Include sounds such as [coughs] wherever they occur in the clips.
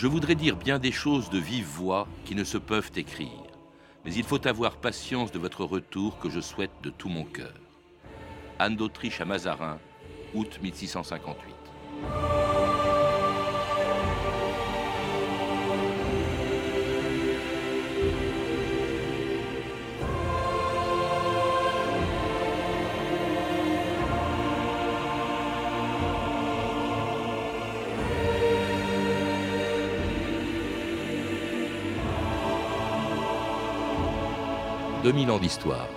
Je voudrais dire bien des choses de vive voix qui ne se peuvent écrire, mais il faut avoir patience de votre retour que je souhaite de tout mon cœur. Anne d'Autriche à Mazarin, août 1658. 2000 ans d'histoire.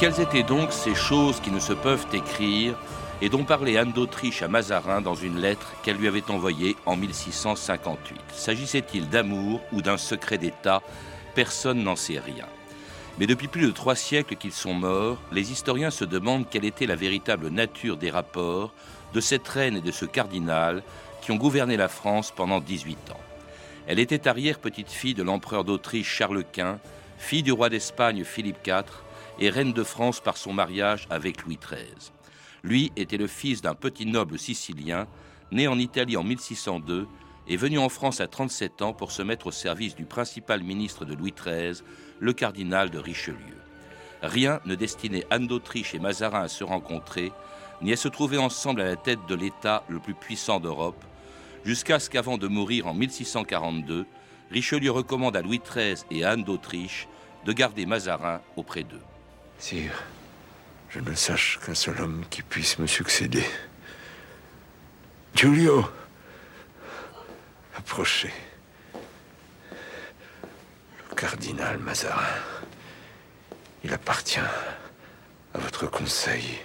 Quelles étaient donc ces choses qui ne se peuvent écrire et dont parlait Anne d'Autriche à Mazarin dans une lettre qu'elle lui avait envoyée en 1658 S'agissait-il d'amour ou d'un secret d'État? Personne n'en sait rien. Mais depuis plus de trois siècles qu'ils sont morts, les historiens se demandent quelle était la véritable nature des rapports de cette reine et de ce cardinal qui ont gouverné la France pendant 18 ans. Elle était arrière-petite-fille de l'empereur d'Autriche Charles Quint, fille du roi d'Espagne Philippe IV et reine de France par son mariage avec Louis XIII. Lui était le fils d'un petit noble sicilien, né en Italie en 1602 et venu en France à 37 ans pour se mettre au service du principal ministre de Louis XIII, le cardinal de Richelieu. Rien ne destinait Anne d'Autriche et Mazarin à se rencontrer, ni à se trouver ensemble à la tête de l'État le plus puissant d'Europe, jusqu'à ce qu'avant de mourir en 1642, Richelieu recommande à Louis XIII et à Anne d'Autriche de garder Mazarin auprès d'eux. Sire, je ne sache qu'un seul homme qui puisse me succéder. Giulio, approchez. Le cardinal Mazarin, il appartient à votre conseil.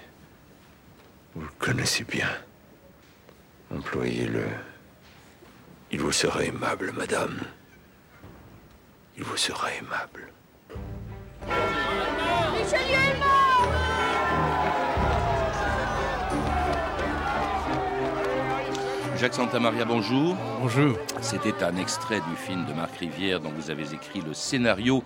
Vous le connaissez bien. Employez-le. Il vous sera aimable, madame. Il vous sera aimable. Richelieu est mort Jacques Santamaria, bonjour. Bonjour. C'était un extrait du film de Marc Rivière dont vous avez écrit le scénario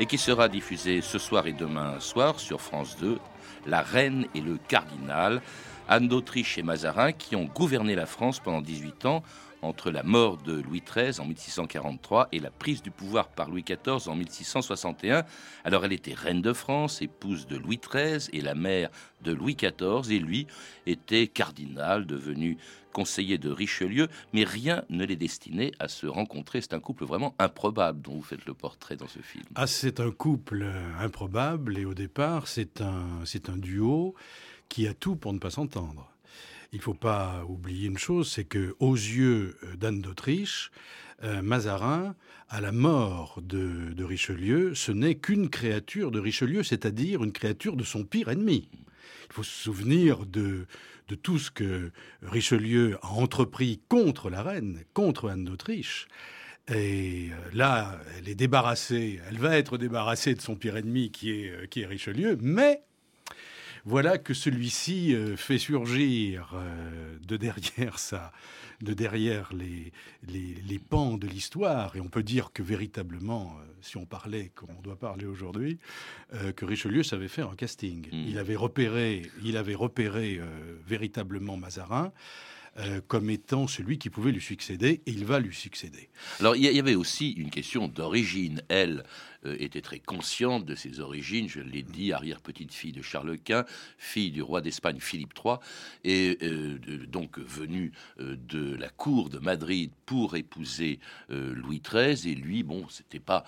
et qui sera diffusé ce soir et demain soir sur France 2, La Reine et le Cardinal. Anne d'Autriche et Mazarin, qui ont gouverné la France pendant 18 ans, entre la mort de Louis XIII en 1643 et la prise du pouvoir par Louis XIV en 1661. Alors elle était reine de France, épouse de Louis XIII et la mère de Louis XIV, et lui était cardinal, devenu conseiller de Richelieu, mais rien ne les destinait à se rencontrer. C'est un couple vraiment improbable dont vous faites le portrait dans ce film. Ah, c'est un couple improbable, et au départ, c'est un, c'est un duo qui a tout pour ne pas s'entendre. Il ne faut pas oublier une chose, c'est que aux yeux d'Anne d'Autriche, euh, Mazarin, à la mort de, de Richelieu, ce n'est qu'une créature de Richelieu, c'est-à-dire une créature de son pire ennemi. Il faut se souvenir de, de tout ce que Richelieu a entrepris contre la reine, contre Anne d'Autriche. Et euh, là, elle est débarrassée, elle va être débarrassée de son pire ennemi qui est, euh, qui est Richelieu, mais voilà que celui-ci euh, fait surgir euh, de derrière [laughs] ça, de derrière les, les, pans de l'histoire, et on peut dire que véritablement, euh, si on parlait comme on doit parler aujourd'hui, que Richelieu savait faire un casting. Mmh. Il avait repéré, il avait repéré véritablement Mazarin. comme étant celui qui pouvait lui succéder, et il va lui succéder. Alors il y avait aussi une question d'origine. Elle, était très consciente de ses origines. Je l'ai dit, arrière-petite-fille de Charles Quint, fille du roi d'Espagne Philippe III, et euh, donc venue euh, de la cour de Madrid pour épouser Louis XIII. Et lui, bon, c'était pas,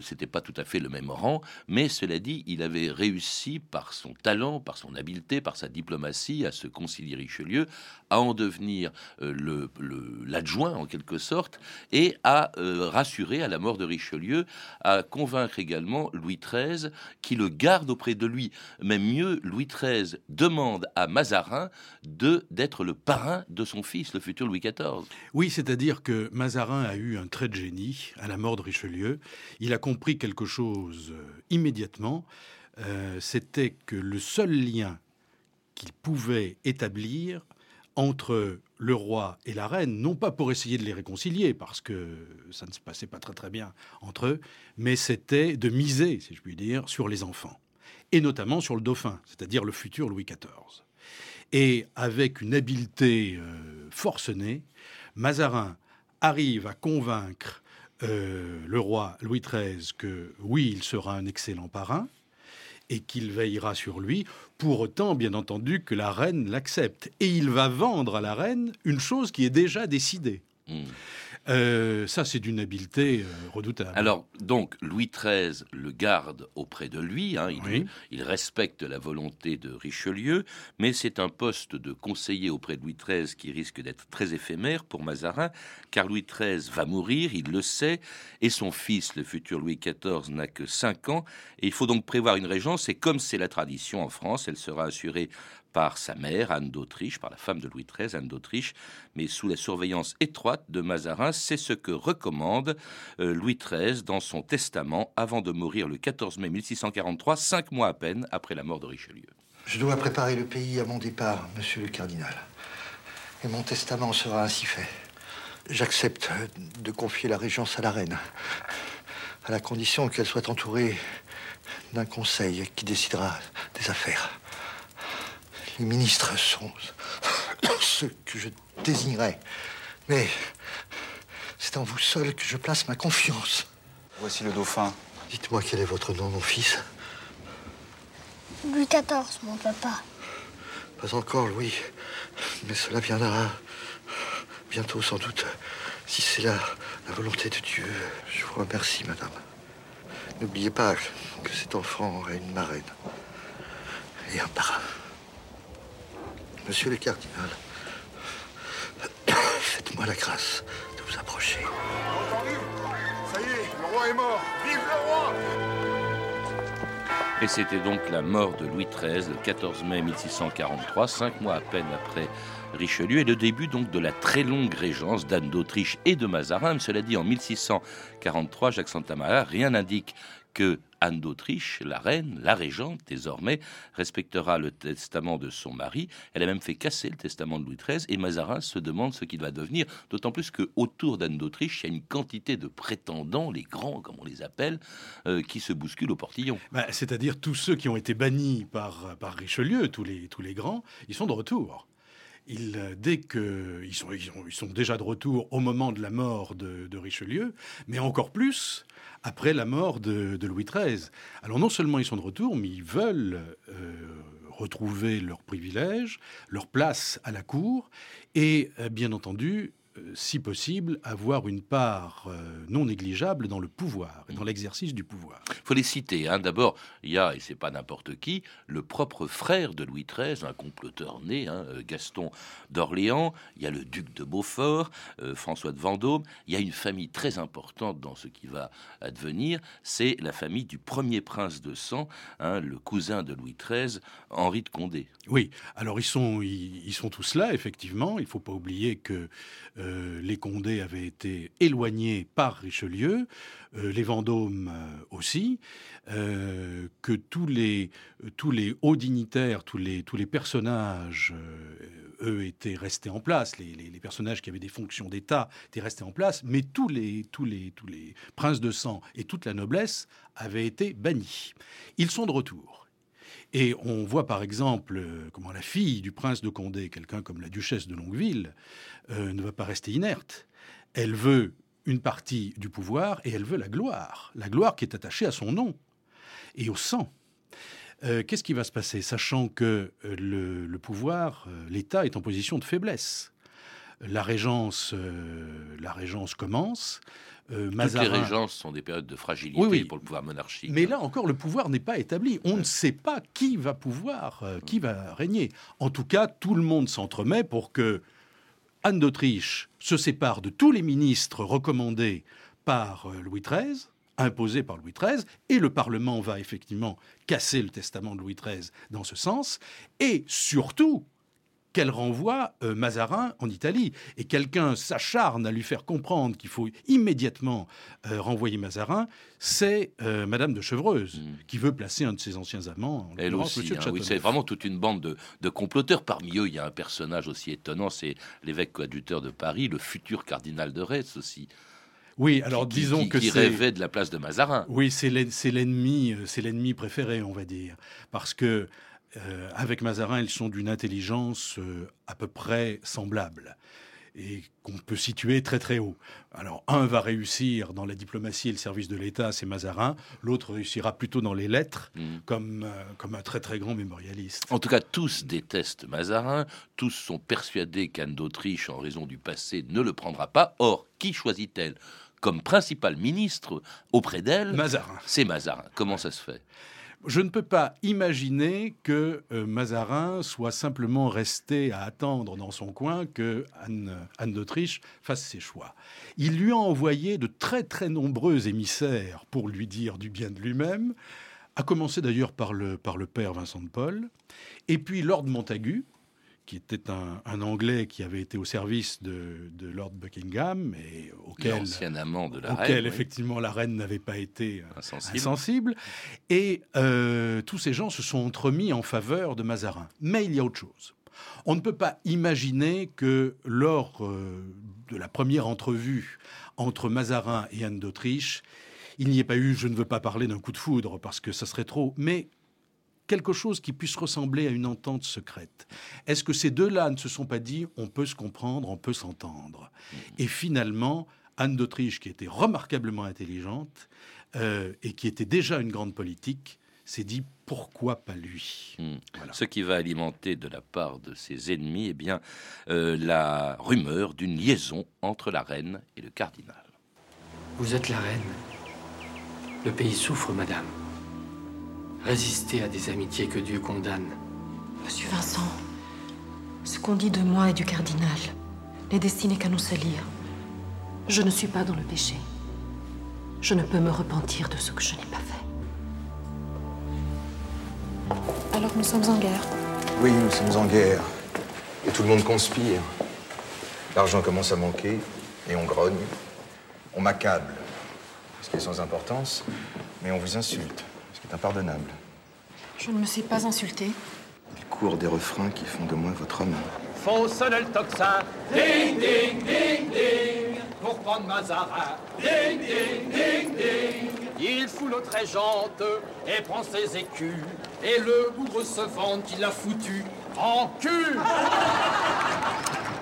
c'était pas tout à fait le même rang, mais cela dit, il avait réussi par son talent, par son habileté, par sa diplomatie à se concilier Richelieu, à en devenir l'adjoint en quelque sorte, et à rassurer à la mort de Richelieu, à convaincre convaincre également Louis XIII qui le garde auprès de lui. Même mieux, Louis XIII demande à Mazarin de d'être le parrain de son fils, le futur Louis XIV. Oui, c'est-à-dire que Mazarin a eu un trait de génie à la mort de Richelieu. Il a compris quelque chose euh, immédiatement. Euh, c'était que le seul lien qu'il pouvait établir entre le roi et la reine, non pas pour essayer de les réconcilier, parce que ça ne se passait pas très très bien entre eux, mais c'était de miser, si je puis dire, sur les enfants. et notamment sur le dauphin, c'est-à-dire le futur Louis XIV. Et avec une habileté forcenée, Mazarin arrive à convaincre le roi Louis XIII que oui, il sera un excellent parrain, et qu'il veillera sur lui, pour autant, bien entendu, que la reine l'accepte. Et il va vendre à la reine une chose qui est déjà décidée. Hmm. Euh, ça, c'est d'une habileté euh, redoutable. Alors, donc, Louis XIII le garde auprès de lui. Hein, il, respecte la volonté de Richelieu, mais c'est un poste de conseiller auprès de Louis XIII qui risque d'être très éphémère pour Mazarin, car Louis XIII va mourir, il le sait, et son fils, le futur Louis XIV, n'a que 5 ans. Et il faut donc prévoir une régence, et comme c'est la tradition en France, elle sera assurée par sa mère, Anne d'Autriche, par la femme de Louis XIII, Anne d'Autriche, mais sous la surveillance étroite de Mazarin. C'est ce que recommande euh, Louis XIII dans son testament avant de mourir le 14 mai 1643, cinq mois à peine après la mort de Richelieu. Je dois préparer le pays à mon départ, monsieur le cardinal. Et mon testament sera ainsi fait. J'accepte de confier la régence à la reine, à la condition qu'elle soit entourée d'un conseil qui décidera des affaires. Les ministres sont ceux que je désignerai. Mais c'est en vous seul que je place ma confiance. Voici le dauphin. Dites-moi quel est votre nom, mon fils Louis XIV, mon papa. Pas encore, Louis. Mais cela viendra bientôt, sans doute. Si c'est la, la volonté de Dieu, je vous remercie, madame. N'oubliez pas que cet enfant aurait une marraine et un parrain. Monsieur le cardinal, [coughs] faites-moi la grâce de vous approcher. Entendu Ça y est, le roi est mort. Vive le roi et c'était donc la mort de Louis XIII le 14 mai 1643, cinq mois à peine après Richelieu, et le début donc de la très longue régence d'Anne d'Autriche et de Mazarin. Cela dit, en 1643, Jacques Santamara, rien n'indique que Anne d'Autriche, la reine, la régente désormais, respectera le testament de son mari. Elle a même fait casser le testament de Louis XIII et Mazarin se demande ce qu'il va devenir, d'autant plus que autour d'Anne d'Autriche, il y a une quantité de prétendants, les grands comme on les appelle, euh, qui se bousculent au portillon. Bah, c'est-à-dire tous ceux qui ont été bannis par, Richelieu, tous les, grands, ils sont de retour. Ils, dès que ils sont, déjà de retour au moment de la mort de Richelieu, mais encore plus après la mort de, Louis XIII. Alors non seulement ils sont de retour, mais ils veulent euh, retrouver leurs privilèges, leur place à la cour, et euh, bien entendu, si possible, avoir une part euh, non négligeable dans le pouvoir, dans l'exercice du pouvoir. Il faut les citer. Hein. D'abord, il y a, et c'est pas n'importe qui, le propre frère de Louis XIII, un comploteur né, hein, euh, Gaston d'Orléans. Il y a le duc de Beaufort, François de Vendôme. Il y a une famille très importante dans ce qui va advenir. C'est la famille du premier prince de sang, hein, le cousin de Louis XIII, Henri de Condé. Oui, alors ils sont, ils, sont tous là, effectivement. Il ne faut pas oublier que euh, les Condés avaient été éloignés par Richelieu, euh, les Vendômes euh, aussi, que tous les, tous les hauts dignitaires, tous les, tous les personnages, eux, étaient restés en place. Les, les, personnages qui avaient des fonctions d'État étaient restés en place, mais tous les, tous, les, tous les princes de sang et toute la noblesse avaient été bannis. Ils sont de retour. Et on voit par exemple comment la fille du prince de Condé, quelqu'un comme la duchesse de Longueville, euh, ne va pas rester inerte. Elle veut une partie du pouvoir et elle veut la gloire. La gloire qui est attachée à son nom et au sang. Euh, qu'est-ce qui va se passer Sachant que euh, le, pouvoir, l'État est en position de faiblesse? La régence, la régence commence. Mazarin... Toutes les régences sont des périodes de fragilité pour le pouvoir monarchique. Mais là encore, le pouvoir n'est pas établi. On ne sait pas qui va pouvoir, qui va régner. En tout cas, tout le monde s'entremet pour que Anne d'Autriche se sépare de tous les ministres recommandés par euh, Louis XIII, imposés par Louis XIII, et le Parlement va effectivement casser le testament de Louis XIII dans ce sens, et surtout, qu'elle renvoie euh, Mazarin en Italie. Et quelqu'un s'acharne à lui faire comprendre qu'il faut immédiatement euh, renvoyer Mazarin, c'est euh, Madame de Chevreuse, mm. qui veut placer un de ses anciens amants. Elle aussi, hein, oui, c'est vraiment toute une bande de, comploteurs. Parmi eux, il y a un personnage aussi étonnant, c'est l'évêque coadjuteur de Paris, le futur cardinal de Retz aussi. Oui, alors disons qui, que qui rêvait de la place de Mazarin. Oui, c'est l'en- c'est l'ennemi, c'est l'ennemi préféré, on va dire, parce que euh, avec Mazarin, ils sont d'une intelligence euh, à peu près semblable et qu'on peut situer très très haut. Alors un va réussir dans la diplomatie et le service de l'État, c'est Mazarin. L'autre réussira plutôt dans les lettres, Mm. comme euh, comme un très très grand mémorialiste. En tout cas, tous détestent Mazarin, tous sont persuadés qu'Anne d'Autriche, en raison du passé, ne le prendra pas. Or, qui choisit-elle comme principal ministre auprès d'elle? Mazarin. C'est Mazarin. Comment ça se fait? Je ne peux pas imaginer que euh, Mazarin soit simplement resté à attendre dans son coin que Anne, d'Autriche fasse ses choix. Il lui a envoyé de très très nombreux émissaires pour lui dire du bien de lui-même, à commencer d'ailleurs par le, par le père Vincent de Paul, et puis Lord Montagu, qui était un, un Anglais qui avait été au service de, de Lord Buckingham et auquel, amant de la auquel reine. oui. effectivement la reine n'avait pas été euh, Insensible. insensible. Et euh, tous ces gens se sont entremis en faveur de Mazarin. Mais il y a autre chose. On ne peut pas imaginer que lors euh, de la première entrevue entre Mazarin et Anne d'Autriche, il n'y ait pas eu, je ne veux pas parler d'un coup de foudre parce que ça serait trop, mais quelque chose qui puisse ressembler à une entente secrète. Est-ce que ces deux-là ne se sont pas dit on peut se comprendre, on peut s'entendre? Et finalement, Anne d'Autriche, qui était remarquablement intelligente euh, et qui était déjà une grande politique, s'est dit pourquoi pas lui? Voilà. Ce qui va alimenter de la part de ses ennemis, eh bien, euh, la rumeur d'une liaison entre la reine et le cardinal. Vous êtes la reine. Le pays souffre, madame. Résistez à des amitiés que Dieu condamne. Monsieur Vincent, ce qu'on dit de moi et du cardinal n'est destiné qu'à nous salir. Je ne suis pas dans le péché. Je ne peux me repentir de ce que je n'ai pas fait. Alors nous sommes en guerre. Oui, nous sommes en guerre. Et tout le monde conspire. L'argent commence à manquer et on grogne. On m'accable, ce qui est sans importance, mais on vous insulte, ce qui est impardonnable. Je ne me sais pas insulter. Il court des refrains qui font de moi votre homme. Faut sonner le tocsin. Ding, ding, ding, ding. Pour prendre Mazarin. Ding, ding, ding, ding. Il fout l'autre régente et prend ses écus. Et le bourreau se vante qu'il a foutu en cul.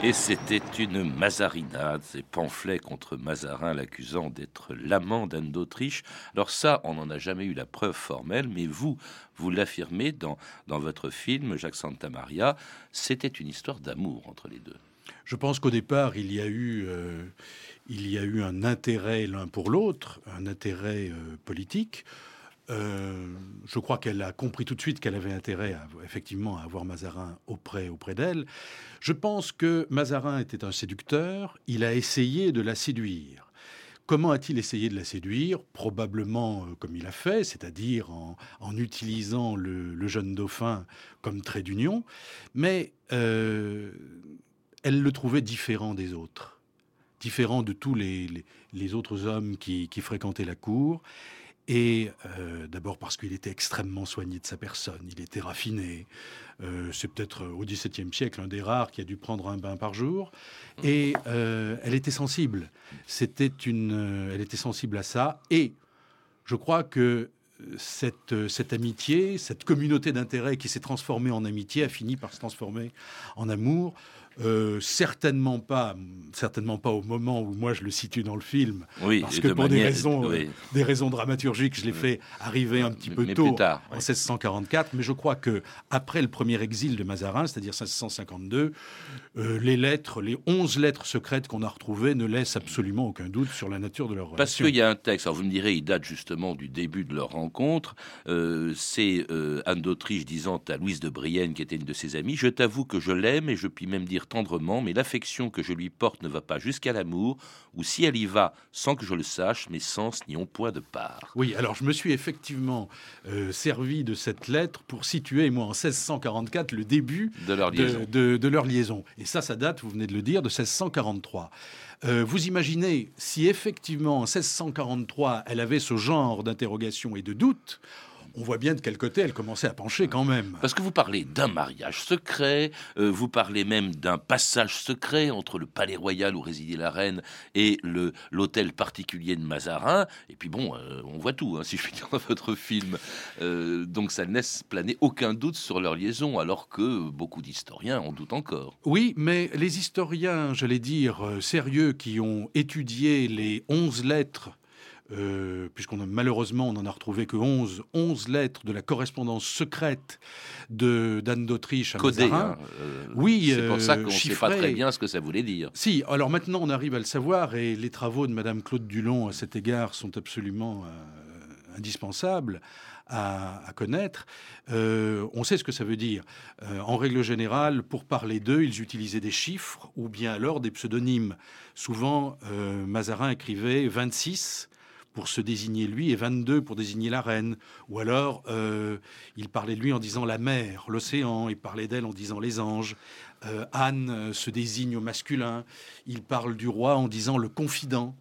Et c'était une mazarinade, ces pamphlets contre Mazarin l'accusant d'être l'amant d'Anne d'Autriche. Alors ça, on n'en a jamais eu la preuve formelle, mais vous, vous l'affirmez dans, dans votre film, Jacques Santamaria, c'était une histoire d'amour entre les deux. Je pense qu'au départ, il y a eu, euh, il y a eu un intérêt l'un pour l'autre, un intérêt euh, politique. Euh, je crois qu'elle a compris tout de suite qu'elle avait intérêt à, effectivement à avoir Mazarin auprès, auprès d'elle. Je pense que Mazarin était un séducteur. Il a essayé de la séduire. Comment a-t-il essayé de la séduire? Probablement euh, comme il a fait, c'est-à-dire en, en utilisant le, jeune dauphin comme trait d'union. Mais euh, elle le trouvait différent des autres, différent de tous les, les, autres hommes qui, fréquentaient la cour. Et euh, d'abord parce qu'il était extrêmement soigné de sa personne, il était raffiné. Euh, c'est peut-être au XVIIe siècle un des rares qui a dû prendre un bain par jour. Et euh, elle était sensible. C'était une, elle était sensible à ça. Et je crois que cette, cette amitié, cette communauté d'intérêts qui s'est transformée en amitié a fini par se transformer en amour. Euh, certainement pas, certainement pas au moment où moi je le situe dans le film, oui, parce que de pour manière, des raisons, oui. euh, des raisons dramaturgiques, je l'ai Oui. fait arriver un petit peu Mais tôt, tard, en oui. 1644. Mais je crois que après le premier exil de Mazarin, c'est-à-dire 1652, euh, les lettres, les 11 lettres secrètes qu'on a retrouvées ne laissent absolument aucun doute sur la nature de leur Parce relation. qu'il y a un texte, alors vous me direz, il date justement du début de leur rencontre. C'est Anne d'Autriche disant à Louise de Brienne, qui était une de ses amies, Je t'avoue que je l'aime et je puis même dire tendrement, mais l'affection que je lui porte ne va pas jusqu'à l'amour, ou si elle y va sans que je le sache, mes sens n'y ont point de part. Oui, alors je me suis effectivement euh, servi de cette lettre pour situer, moi, en 1644, le début De leur de, liaison. de- de leur liaison. Et ça, ça date, vous venez de le dire, de 1643. Euh, vous imaginez si effectivement en 1643 elle avait ce genre d'interrogation et de doute, on voit bien de quel côté elle commençait à pencher quand même. Parce que vous parlez d'un mariage secret, euh, vous parlez même d'un passage secret entre le palais royal où résidait la reine et le l'hôtel particulier de Mazarin. Et puis bon, euh, on voit tout, hein, [laughs] si je puis dire, dans votre film. Euh, donc ça ne laisse planer aucun doute sur leur liaison, alors que beaucoup d'historiens en doutent encore. Oui, mais les historiens, j'allais dire, sérieux, qui ont étudié les onze lettres euh, puisqu'on a malheureusement on n'en a retrouvé que 11, 11 lettres de la correspondance secrète de d'Anne d'Autriche à Codé, Mazarin. hein, euh, oui, c'est pour ça qu'on ne sait pas très bien ce que ça voulait dire. Si, alors maintenant on arrive à le savoir et les travaux de Madame Claude Dulon à cet égard sont absolument euh, indispensables à, à connaître. Euh, on sait ce que ça veut dire. Euh, en règle générale, pour parler d'eux, ils utilisaient des chiffres ou bien alors des pseudonymes. Souvent, euh, Mazarin écrivait 26 pour se désigner lui et 22 pour désigner la reine. Ou alors, euh, il parlait de lui en disant la mer, l'océan, il parlait d'elle en disant les anges. Euh, Anne euh, se désigne au masculin. Il parle du roi en disant le confident.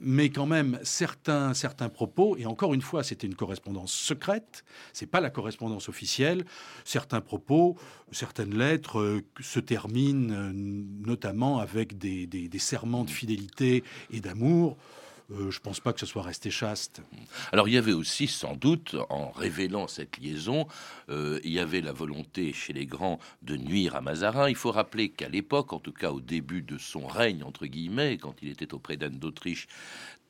Mais quand même, certains, certains propos, et encore une fois, c'était une correspondance secrète, c'est pas la correspondance officielle. Certains propos, certaines lettres se terminent notamment avec des- des serments de fidélité et d'amour. Euh, je pense pas que ce soit resté chaste. Alors il y avait aussi sans doute, en révélant cette liaison, euh, il y avait la volonté chez les grands de nuire à Mazarin. Il faut rappeler qu'à l'époque, en tout cas au début de son règne, entre guillemets, quand il était auprès d'Anne d'Autriche,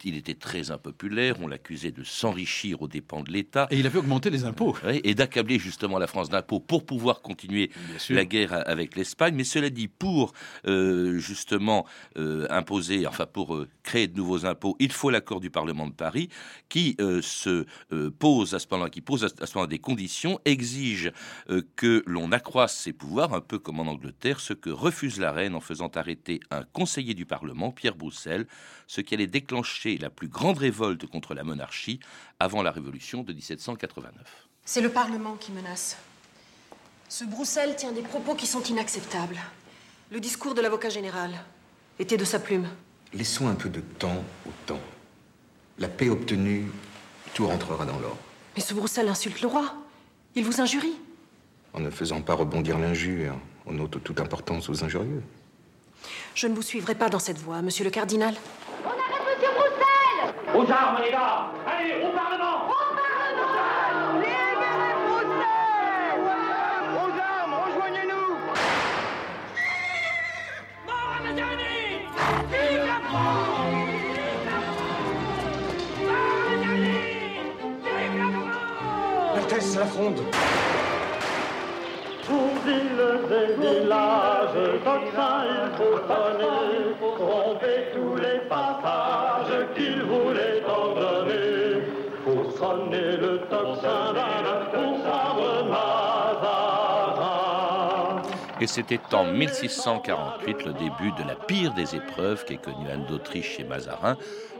il était très impopulaire, on l'accusait de s'enrichir aux dépens de l'État. Et il avait augmenté les impôts. Oui, et d'accabler justement la France d'impôts pour pouvoir continuer la guerre avec l'Espagne. Mais cela dit, pour euh, justement euh, imposer, enfin pour euh, créer de nouveaux impôts, il faut l'accord du Parlement de Paris qui euh, se euh, pose à ce moment, qui pose à ce moment des conditions, exige euh, que l'on accroisse ses pouvoirs, un peu comme en Angleterre, ce que refuse la reine en faisant arrêter un conseiller du Parlement, Pierre Broussel, ce qui allait déclencher la plus grande révolte contre la monarchie avant la Révolution de 1789. C'est le Parlement qui menace. Ce Broussel tient des propos qui sont inacceptables. Le discours de l'avocat général était de sa plume. Laissons un peu de temps au temps. La paix obtenue, tout rentrera dans l'ordre. Mais ce Broussel insulte le roi. Il vous injurie. En ne faisant pas rebondir l'injure, on ôte toute importance aux injurieux. Je ne vous suivrai pas dans cette voie, monsieur le cardinal. Aux armes, les gars. Allez, au Parlement. Aux armes, rejoignez-nous. Mort à Mazarini Vive la France. Mort à Mazarini Vive la France. Altesse, la fronde Pour villes et villages, tocsin il faut sonner, tromper tous les passages qu'il voulait ordonner. Faut sonner le tocsin pour Mazarin. Et c'était en 1648 le début de la pire des épreuves qu'ait connue Anne d'Autriche et Mazarin,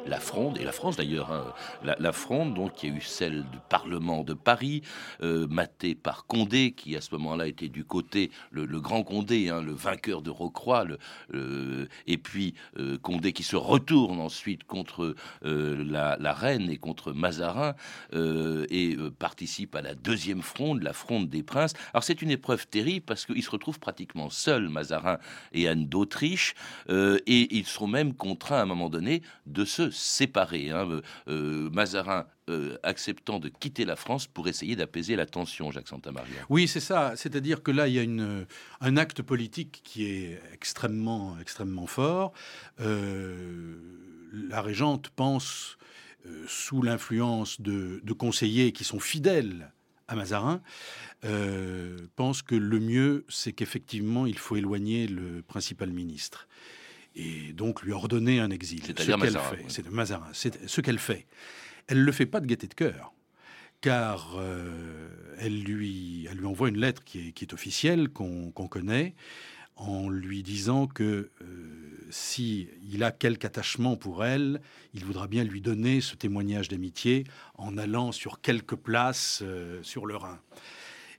la Fronde, et la France d'ailleurs, hein, la, Fronde, donc qui a eu celle du Parlement de Paris, euh, matée par Condé, qui à ce moment-là était du côté, le, grand Condé, hein, le vainqueur de Rocroi, le, et puis euh, Condé qui se retourne ensuite contre euh, la, reine et contre Mazarin, euh, et participe à la deuxième fronde, la fronde des princes. Alors c'est une épreuve terrible parce qu'ils se retrouvent pratiquement seuls, Mazarin et Anne d'Autriche, et ils seront même contraints à un moment donné de se séparer. hein. Euh, euh, Mazarin euh, acceptant de quitter la France pour essayer d'apaiser la tension, Jacques Santamaria. Oui, c'est ça. C'est-à-dire que là, il y a une, un acte politique qui est extrêmement, extrêmement fort. La régente pense, sous l'influence de, conseillers qui sont fidèles à Mazarin, pense que le mieux, c'est qu'effectivement, il faut éloigner le principal ministre. Et donc lui ordonner un exil. Ce C'est-à-dire qu'elle Mazarin, fait. oui. C'est Mazarin. C'est ce qu'elle fait. Elle ne le fait pas de gaieté de cœur car euh, elle, lui, elle lui envoie une lettre qui est, qui est officielle, qu'on qu'on connaît, en lui disant que euh, si il a quelque attachement pour elle, il voudra bien lui donner ce témoignage d'amitié en allant sur quelques places euh, sur le Rhin.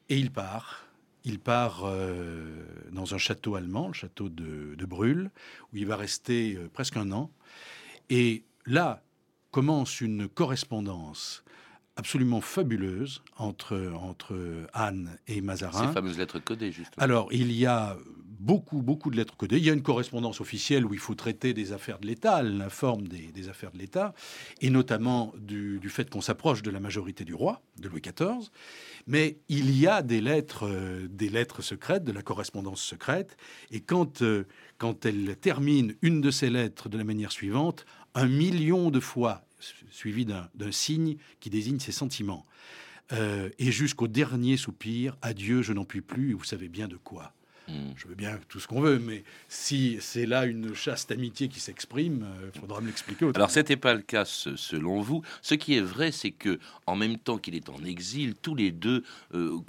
Et il part. Il part euh, dans un château allemand, le château de, de Brûle, où il va rester euh, presque un an. Et là commence une correspondance absolument fabuleuse entre, entre Anne et Mazarin. Ces fameuses lettres codées, justement. Alors, il y a beaucoup, beaucoup de lettres codées. Il y a une correspondance officielle où il faut traiter des affaires de l'État, elle informe des, affaires de l'État, et notamment du, fait qu'on s'approche de la majorité du roi, de Louis XIV. Mais il y a des lettres, euh, des lettres secrètes, de la correspondance secrète, et quand, euh, quand elle termine une de ces lettres de la manière suivante, un million de fois, suivi d'un signe qui désigne ses sentiments. Euh, et jusqu'au dernier soupir, adieu, je n'en puis plus, vous savez bien de quoi. Hmm. Je veux bien tout ce qu'on veut, mais si c'est là une chaste amitié qui s'exprime, il euh, faudra me l'expliquer. Alors, ce n'était pas le cas selon vous. Ce qui est vrai, c'est que en même temps qu'il est en exil, tous les deux euh,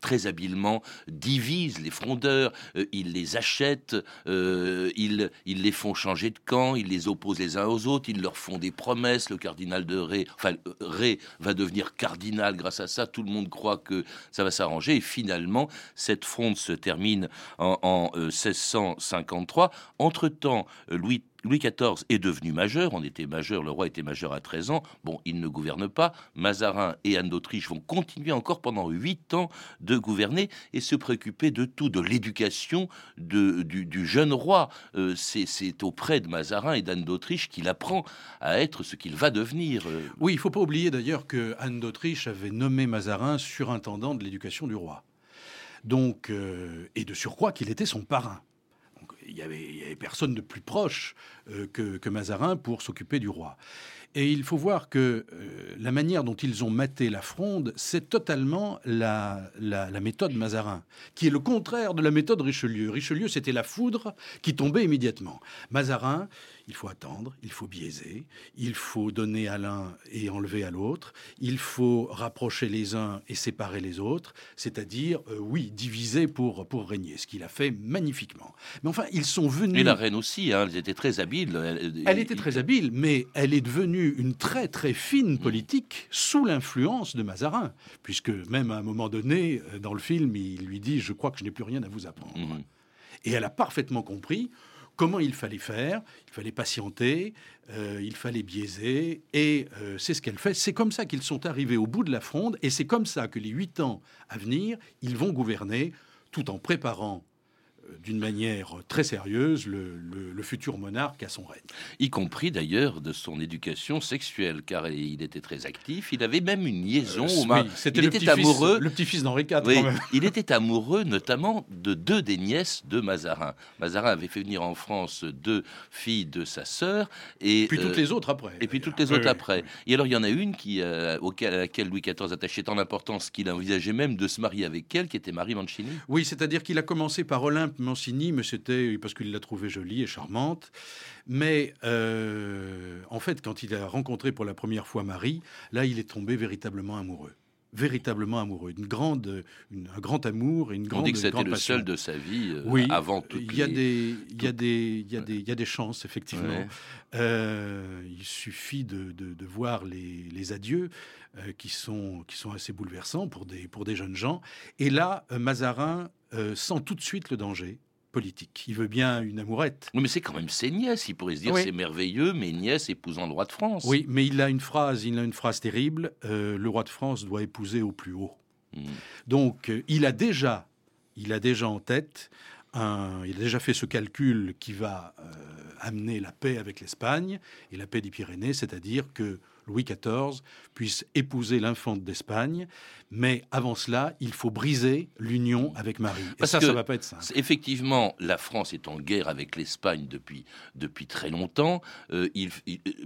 très habilement divisent les frondeurs, euh, ils les achètent, euh, ils, ils, les font changer de camp, ils les opposent les uns aux autres, ils leur font des promesses. Le cardinal de Ré, enfin, euh, Ré va devenir cardinal grâce à ça. Tout le monde croit que ça va s'arranger. Et finalement, cette fronde se termine en, en 1653. Entre-temps, Louis Louis XIV est devenu majeur, on était majeur, le roi était majeur à 13 ans, bon, il ne gouverne pas, Mazarin et Anne d'Autriche vont continuer encore pendant 8 ans de gouverner et se préoccuper de tout, de l'éducation du, jeune roi. Euh, c'est auprès de Mazarin et d'Anne d'Autriche qu'il apprend à être ce qu'il va devenir. Euh. Oui, il faut pas oublier d'ailleurs que Anne d'Autriche avait nommé Mazarin surintendant de l'éducation du roi. Donc, euh, et de surcroît qu'il était son parrain il y, avait, personne de plus proche euh, que, Mazarin pour s'occuper du roi. Et il faut voir que euh, la manière dont ils ont maté la fronde, c'est totalement la, la, méthode Mazarin, qui est le contraire de la méthode Richelieu. Richelieu, c'était la foudre qui tombait immédiatement. Mazarin, il faut attendre, il faut biaiser, il faut donner à l'un et enlever à l'autre, il faut rapprocher les uns et séparer les autres, c'est-à-dire, euh, oui, diviser pour, pour régner, ce qu'il a fait magnifiquement. Mais enfin, ils sont venus... Et la reine aussi, hein, elle était très habile. Elle, était très habile, mais elle est devenue une très très fine mm. politique sous l'influence de Mazarin, puisque même à un moment donné, euh, dans le film, il lui dit, je crois que je n'ai plus rien à vous apprendre. Mm. Et elle a parfaitement compris comment il fallait faire, il fallait patienter, euh, il fallait biaiser, et euh, c'est ce qu'elle fait. C'est comme ça qu'ils sont arrivés au bout de la fronde, et c'est comme ça que les huit ans à venir, ils vont gouverner tout en préparant d'une manière très sérieuse le, futur monarque à son règne. Y compris d'ailleurs de son éducation sexuelle, car il était très actif. Il avait même une liaison. Euh, c'était il était amoureux. Le petit-fils d'Henri IV. Oui, il était amoureux notamment de deux des nièces de Mazarin. Mazarin avait fait venir en France deux filles de sa sœur et puis toutes euh, les autres après. Et puis toutes les autres après. Et alors il y en a une qui euh, auquel, à laquelle Louis XIV attachait tant d'importance qu'il envisageait même de se marier avec elle, qui était Marie Mancini. Oui, c'est-à-dire qu'il a commencé par Olympe Mancini, mais c'était parce qu'il l'a trouvée jolie et charmante. Mais euh, en fait, quand il a rencontré pour la première fois Marie, là, il est tombé véritablement amoureux véritablement amoureux, une grande, un grand amour et une grande. On dit que c'était le seul de sa vie euh, oui, avant tout. Il y a des, il y a des, il y a des, il y a des chances effectivement. Euh, il suffit de, de, voir les, les adieux euh, qui sont qui sont assez bouleversants pour des pour des jeunes gens. Et là, Mazarin sent tout de suite le danger politique. Il veut bien une amourette. Oui, mais c'est quand même ses nièces. Il pourrait se dire c'est merveilleux, mes nièces épousant le roi de France. Oui, mais il a une phrase, il a une phrase terrible. Euh, le roi de France doit épouser au plus haut. Hmm. Donc, euh, il a déjà, il a déjà en tête. Un, il a déjà fait ce calcul qui va euh, amener la paix avec l'Espagne et la paix des Pyrénées, c'est-à-dire que Louis XIV puisse épouser l'infante d'Espagne. Mais avant cela, il faut briser l'union avec Marie. Et ça, ça va pas être simple. Effectivement, la France est en guerre avec l'Espagne depuis, depuis très longtemps. Euh, il,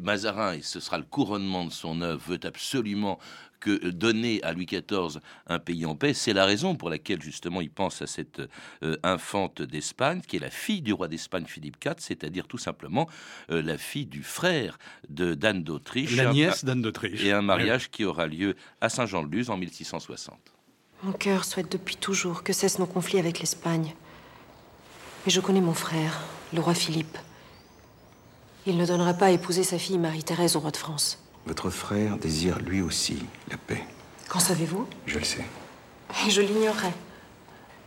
Mazarin, et ce sera le couronnement de son œuvre, veut absolument que donner à Louis XIV un pays en paix, c'est la raison pour laquelle justement il pense à cette euh, infante d'Espagne, qui est la fille du roi d'Espagne Philippe IV, c'est-à-dire tout simplement euh, la fille du frère de d'Anne d'Autriche. La nièce d'Anne d'Autriche. Et un mariage qui aura lieu à Saint-Jean-de-Luz en 1660. Mon cœur souhaite depuis toujours que cessent nos conflits avec l'Espagne. Mais je connais mon frère, le roi Philippe. Il ne donnera pas à épouser sa fille Marie-Thérèse au roi de France. Votre frère désire lui aussi la paix. Qu'en savez-vous? Je le sais. Et je l'ignorais.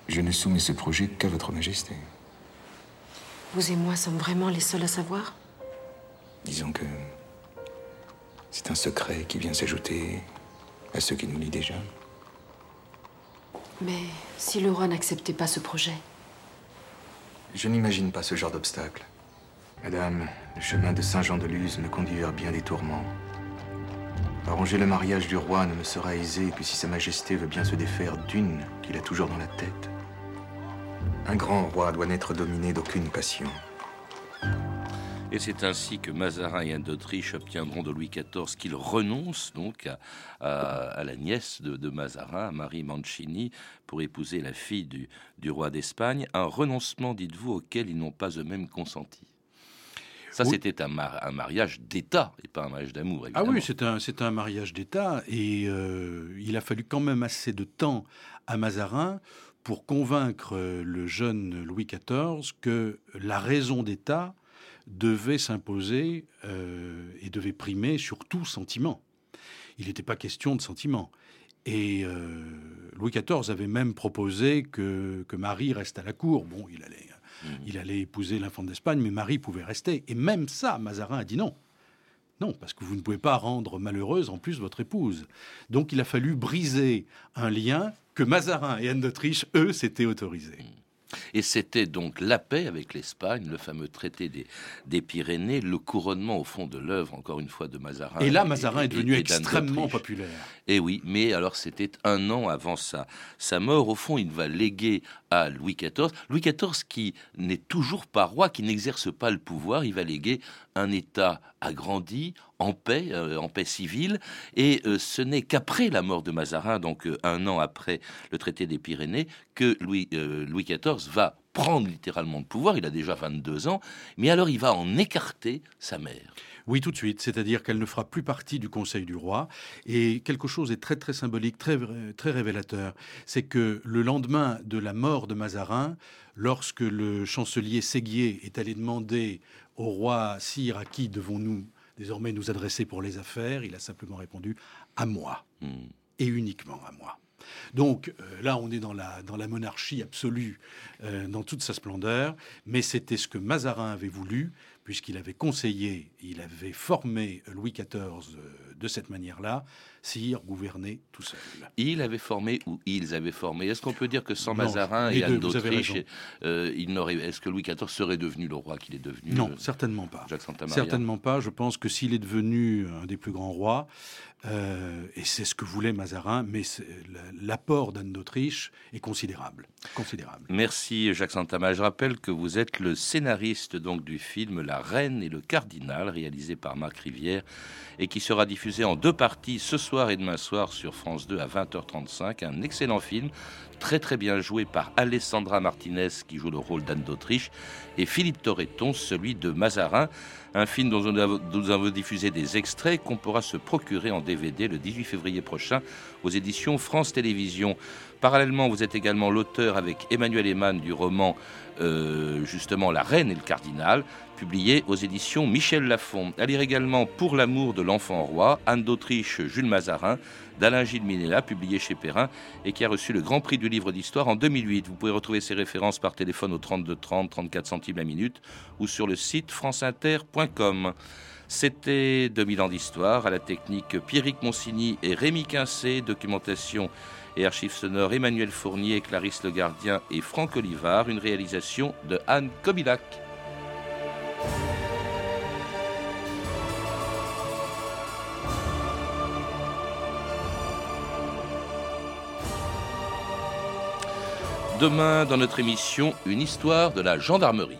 Je ne soumets ce projet qu'à votre majesté. Vous et moi sommes vraiment les seuls à savoir? Disons que c'est un secret qui vient s'ajouter À ceux qui nous lient déjà. Mais si le roi n'acceptait pas ce projet? Je n'imagine pas ce genre d'obstacle. Madame, le chemin de Saint-Jean-de-Luz me conduit vers bien des tourments. Arranger le mariage du roi ne me sera aisé que si Sa Majesté veut bien se défaire d'une qu'il a toujours dans la tête. Un grand roi doit n'être dominé d'aucune passion. Et c'est ainsi que Mazarin et Anne d'Autriche obtiendront de Louis XIV qu'il renonce donc à, la nièce de, Mazarin, Marie Mancini, pour épouser la fille du, du roi d'Espagne. Un renoncement, dites-vous, auquel ils n'ont pas eux-mêmes consenti. Ça, c'était un, un, mariage d'État et pas un mariage d'amour. Ah oui, c'est un, un mariage d'État et euh, il a fallu quand même assez de temps à Mazarin pour convaincre le jeune Louis XIV que la raison d'État devait s'imposer euh, et devait primer sur tout sentiment. Il n'était pas question de sentiment. Et euh, Louis XIV avait même proposé que, que, Marie reste à la cour. Bon, il allait, mmh. il allait épouser l'infant d'Espagne, mais Marie pouvait rester. Et même ça, Mazarin a dit non. Non, parce que vous ne pouvez pas rendre malheureuse en plus votre épouse. Donc il a fallu briser un lien que Mazarin et Anne d'Autriche, eux, s'étaient autorisés. Et c'était donc la paix avec l'Espagne, le fameux traité des, Pyrénées, le couronnement au fond de l'œuvre, encore une fois, de Mazarin. Et là, Mazarin est devenu extrêmement populaire. Et oui, mais alors c'était un an avant sa, sa mort. Au fond, il va léguer à Louis XIV. Louis XIV qui n'est toujours pas roi, qui n'exerce pas le pouvoir, il va léguer un État agrandi, en paix, euh, en paix civile, et euh, ce n'est qu'après la mort de Mazarin, donc euh, un an après le traité des Pyrénées, que Louis, Louis XIV va prendre littéralement le pouvoir. Il a déjà 22 ans, mais alors il va en écarter sa mère. Oui, tout de suite. C'est-à-dire qu'elle ne fera plus partie du Conseil du roi. Et quelque chose est très très symbolique, très très révélateur, c'est que le lendemain de la mort de Mazarin, lorsque le chancelier Séguier est allé demander au roi Sire à qui devons-nous désormais nous adresser pour les affaires, il a simplement répondu à moi hmm. et uniquement à moi. Donc euh, là, on est dans la, dans la monarchie absolue, euh, dans toute sa splendeur, mais c'était ce que Mazarin avait voulu, puisqu'il avait conseillé, il avait formé Louis XIV euh, de cette manière-là, sire gouverner tout seul. Il avait formé ou ils avaient formé. Est-ce qu'on peut dire que sans Mazarin et Anne d'Autriche, euh, il n'aurait, est-ce que Louis XIV serait devenu le roi qu'il est devenu Non, euh, certainement pas. Certainement pas. Je pense que s'il est devenu un des plus grands rois, et c'est ce que voulait Mazarin, mais l'apport d'Anne d'Autriche est considérable, considérable. Merci Jacques Santama. Je rappelle que vous êtes le scénariste donc du film La Reine et le Cardinal, réalisé par Marc Rivière et qui sera diffusé en deux parties ce soir et demain soir sur France 2 à 20h35. Un excellent film, très très bien joué par Alessandra Martinez qui joue le rôle d'Anne d'Autriche et Philippe Torreton, celui de Mazarin. Un film dont nous avons diffusé des extraits qu'on pourra se procurer en DVD le 18 février prochain aux éditions France Télévisions. Parallèlement, vous êtes également l'auteur avec Emmanuel Eman du roman euh, justement La Reine et le Cardinal, publié aux éditions Michel Lafon. À lire également Pour l'amour de l'enfant roi, Anne d'Autriche, Jules Mazarin, d'Alain Gilles Minella, publié chez Perrin, et qui a reçu le Grand Prix du livre d'histoire en 2008. Vous pouvez retrouver ces références par téléphone au 32 30, 34 centimes la minute, ou sur le site franceinter.com. C'était 2000 ans d'histoire, à la technique Pierrick Monsigny et Rémi Quincé, documentation et archives sonores Emmanuel Fournier, Clarisse Le Gardien et Franck Olivard, une réalisation de Anne Kobilac. Demain, dans notre émission, une histoire de la gendarmerie.